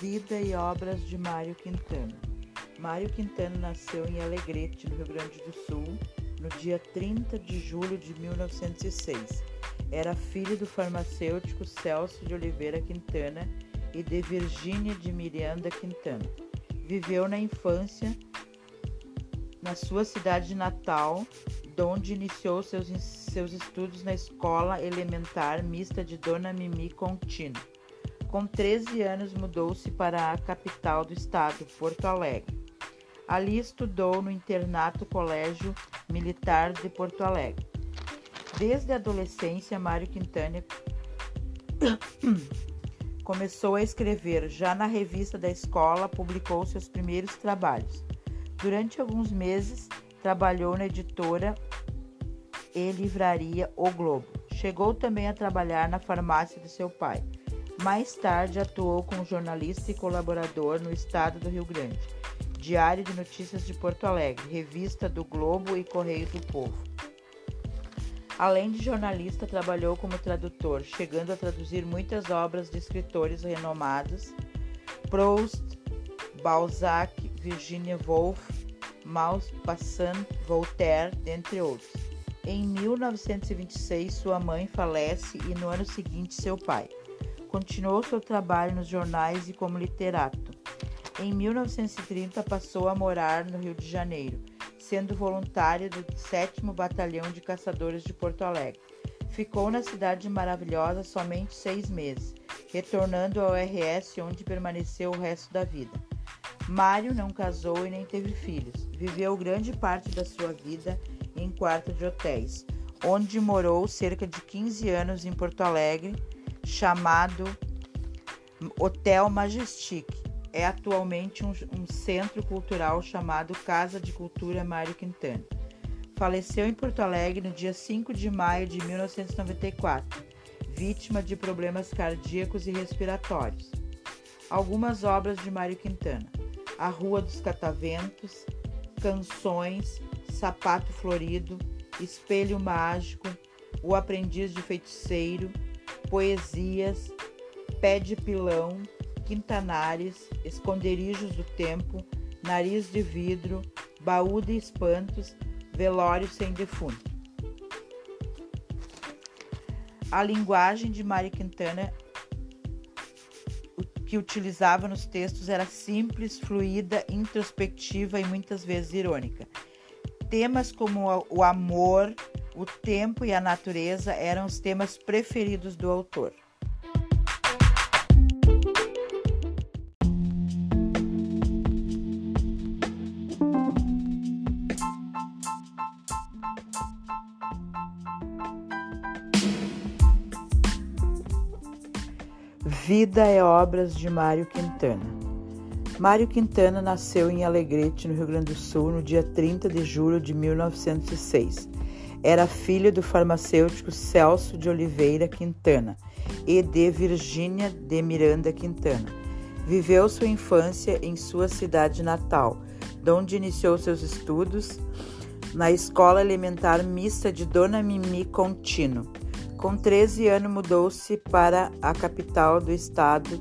Vida e obras de Mário Quintana. Mário Quintana nasceu em Alegrete, no Rio Grande do Sul, no dia 30 de julho de 1906. Era filho do farmacêutico Celso de Oliveira Quintana e de Virgínia de Miranda Quintana. Viveu na infância na sua cidade natal, onde iniciou seus, seus estudos na escola elementar mista de Dona Mimi Contino. Com 13 anos, mudou-se para a capital do estado, Porto Alegre. Ali estudou no internato Colégio Militar de Porto Alegre. Desde a adolescência, Mário Quintana começou a escrever. Já na revista da escola, publicou seus primeiros trabalhos. Durante alguns meses, trabalhou na editora e livraria O Globo. Chegou também a trabalhar na farmácia de seu pai. Mais tarde, atuou como jornalista e colaborador no estado do Rio Grande, Diário de Notícias de Porto Alegre, Revista do Globo e Correio do Povo. Além de jornalista, trabalhou como tradutor, chegando a traduzir muitas obras de escritores renomados: Proust, Balzac, Virginia Woolf, Maupassant, Voltaire, dentre outros. Em 1926, sua mãe falece e no ano seguinte seu pai. Continuou seu trabalho nos jornais e como literato. Em 1930, passou a morar no Rio de Janeiro, sendo voluntário do 7 Batalhão de Caçadores de Porto Alegre. Ficou na cidade maravilhosa somente seis meses, retornando ao RS, onde permaneceu o resto da vida. Mário não casou e nem teve filhos. Viveu grande parte da sua vida em quarto de hotéis, onde morou cerca de 15 anos em Porto Alegre chamado Hotel Majestic. É atualmente um, um centro cultural chamado Casa de Cultura Mário Quintana. Faleceu em Porto Alegre no dia 5 de maio de 1994, vítima de problemas cardíacos e respiratórios. Algumas obras de Mário Quintana: A Rua dos Cataventos, Canções, Sapato Florido, Espelho Mágico, O Aprendiz de Feiticeiro, Poesias, Pé de Pilão, Quintanares, Esconderijos do Tempo, Nariz de Vidro, Baú de Espantos, Velório Sem Defunto. A linguagem de Mari Quintana que utilizava nos textos era simples, fluida, introspectiva e muitas vezes irônica. Temas como o amor, o tempo e a natureza eram os temas preferidos do autor. Vida é obras de Mário Quintana. Mário Quintana nasceu em Alegrete, no Rio Grande do Sul, no dia 30 de julho de 1906. Era filho do farmacêutico Celso de Oliveira Quintana e de Virgínia de Miranda Quintana. Viveu sua infância em sua cidade natal, onde iniciou seus estudos na Escola Elementar Mista de Dona Mimi Contino. Com 13 anos mudou-se para a capital do estado,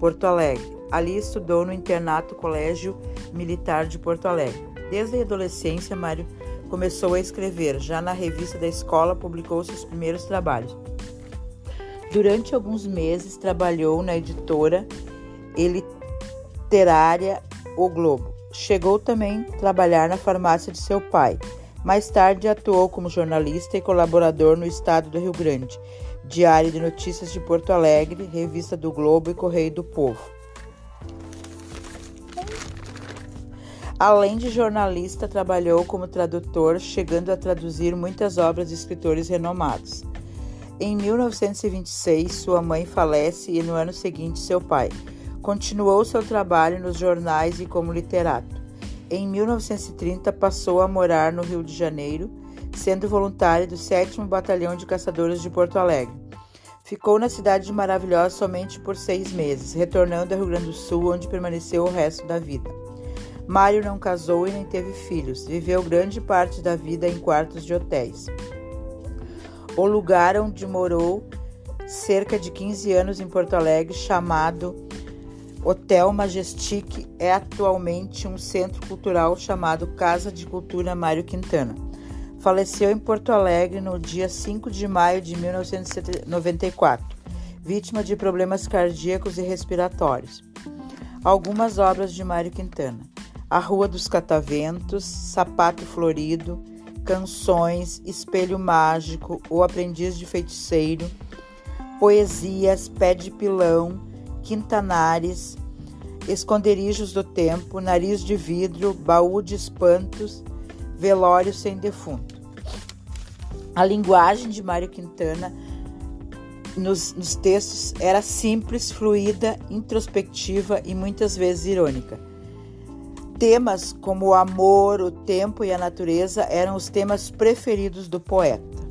Porto Alegre Ali estudou no internato Colégio Militar de Porto Alegre. Desde a adolescência, Mário começou a escrever. Já na revista da escola, publicou seus primeiros trabalhos. Durante alguns meses, trabalhou na editora literária O Globo. Chegou também a trabalhar na farmácia de seu pai. Mais tarde, atuou como jornalista e colaborador no estado do Rio Grande, Diário de Notícias de Porto Alegre, Revista do Globo e Correio do Povo. Além de jornalista, trabalhou como tradutor, chegando a traduzir muitas obras de escritores renomados. Em 1926, sua mãe falece e no ano seguinte seu pai. Continuou seu trabalho nos jornais e como literato. Em 1930, passou a morar no Rio de Janeiro, sendo voluntário do 7 Batalhão de Caçadores de Porto Alegre. Ficou na cidade maravilhosa somente por seis meses, retornando ao Rio Grande do Sul, onde permaneceu o resto da vida. Mário não casou e nem teve filhos. Viveu grande parte da vida em quartos de hotéis. O lugar onde morou cerca de 15 anos em Porto Alegre, chamado Hotel Majestic é atualmente um centro cultural chamado Casa de Cultura Mário Quintana. Faleceu em Porto Alegre no dia 5 de maio de 1994, vítima de problemas cardíacos e respiratórios. Algumas obras de Mário Quintana: A Rua dos Cataventos, Sapato Florido, Canções, Espelho Mágico, O Aprendiz de Feiticeiro, Poesias, Pé de Pilão, Quintanares, Esconderijos do Tempo, Nariz de Vidro, Baú de Espantos, Velório Sem Defunto. A linguagem de Mário Quintana nos, nos textos era simples, fluida, introspectiva e muitas vezes irônica. Temas como o amor, o tempo e a natureza eram os temas preferidos do poeta.